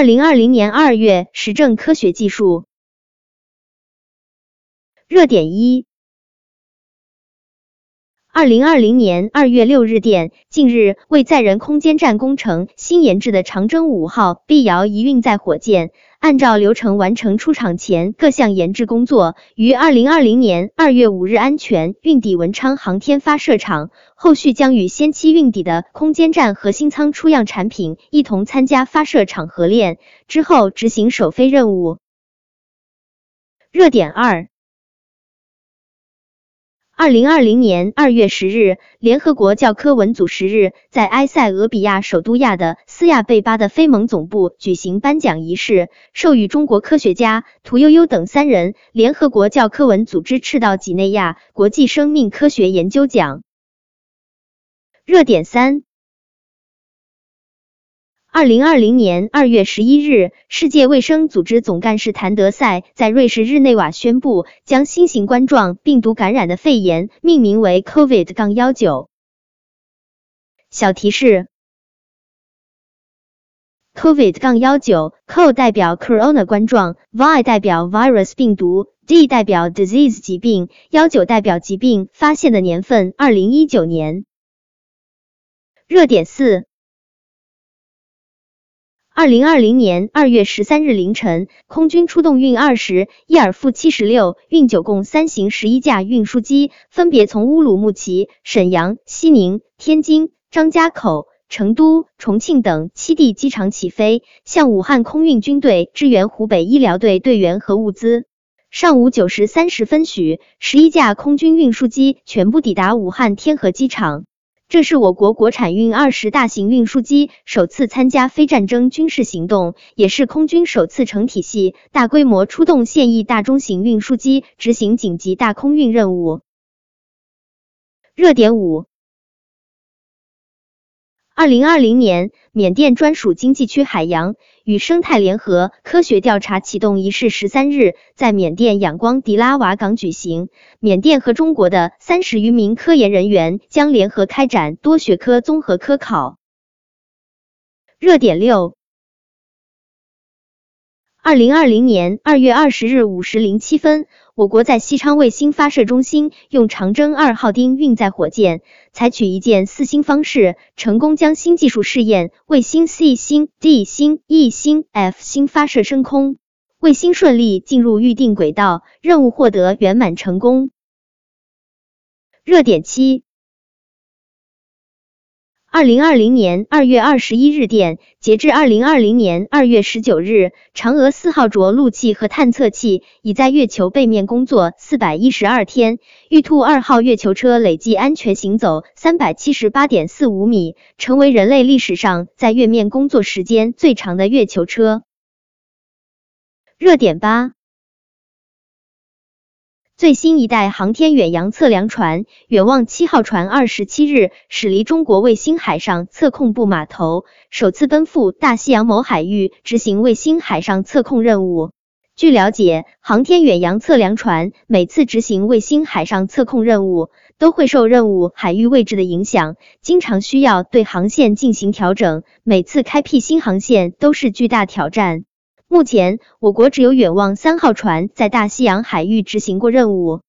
二零二零年二月，时政科学技术。热点一。二零二零年二月六日电，近日为载人空间站工程新研制的长征五号 B 遥一运载火箭，按照流程完成出厂前各项研制工作，于二零二零年二月五日安全运抵文昌航天发射场，后续将与先期运抵的空间站核心舱出样产品一同参加发射场合练，之后执行首飞任务。热点二。二零二零年二月十日，联合国教科文组十日在埃塞俄比亚首都亚的斯亚贝巴的非盟总部举行颁奖仪式，授予中国科学家屠呦呦等三人联合国教科文组织赤道几内亚国际生命科学研究奖。热点三。二零二零年二月十一日，世界卫生组织总干事谭德赛在瑞士日内瓦宣布，将新型冠状病毒感染的肺炎命名为 COVID- 杠幺九。小提示：COVID- 杠幺九，CO 代表 Corona 冠状，V 代表 Virus 病毒，D 代表 Disease 疾病，幺九代表疾病发现的年份，二零一九年。热点四。二零二零年二月十三日凌晨，空军出动运二十、伊尔负七十六、运九共三型十一架运输机，分别从乌鲁木齐、沈阳、西宁、天津、张家口、成都、重庆等七地机场起飞，向武汉空运军队支援湖北医疗队队员和物资。上午九时三十分许，十一架空军运输机全部抵达武汉天河机场。这是我国国产运二十大型运输机首次参加非战争军事行动，也是空军首次成体系、大规模出动现役大中型运输机执行紧急大空运任务。热点五。二零二零年，缅甸专属经济区海洋与生态联合科学调查启动仪式十三日在缅甸仰光迪拉瓦港举行。缅甸和中国的三十余名科研人员将联合开展多学科综合科考。热点六。二零二零年二月二十日五时零七分，我国在西昌卫星发射中心用长征二号丁运载火箭，采取一箭四星方式，成功将新技术试验卫星 C 星、D 星、E 星、F 星发射升空，卫星顺利进入预定轨道，任务获得圆满成功。热点七。二零二零年二月二十一日电，截至二零二零年二月十九日，嫦娥四号着陆器和探测器已在月球背面工作四百一十二天，玉兔二号月球车累计安全行走三百七十八点四五米，成为人类历史上在月面工作时间最长的月球车。热点八。最新一代航天远洋测量船“远望七号船”二十七日驶离中国卫星海上测控部码头，首次奔赴大西洋某海域执行卫星海上测控任务。据了解，航天远洋测量船每次执行卫星海上测控任务，都会受任务海域位置的影响，经常需要对航线进行调整，每次开辟新航线都是巨大挑战。目前，我国只有远望三号船在大西洋海域执行过任务。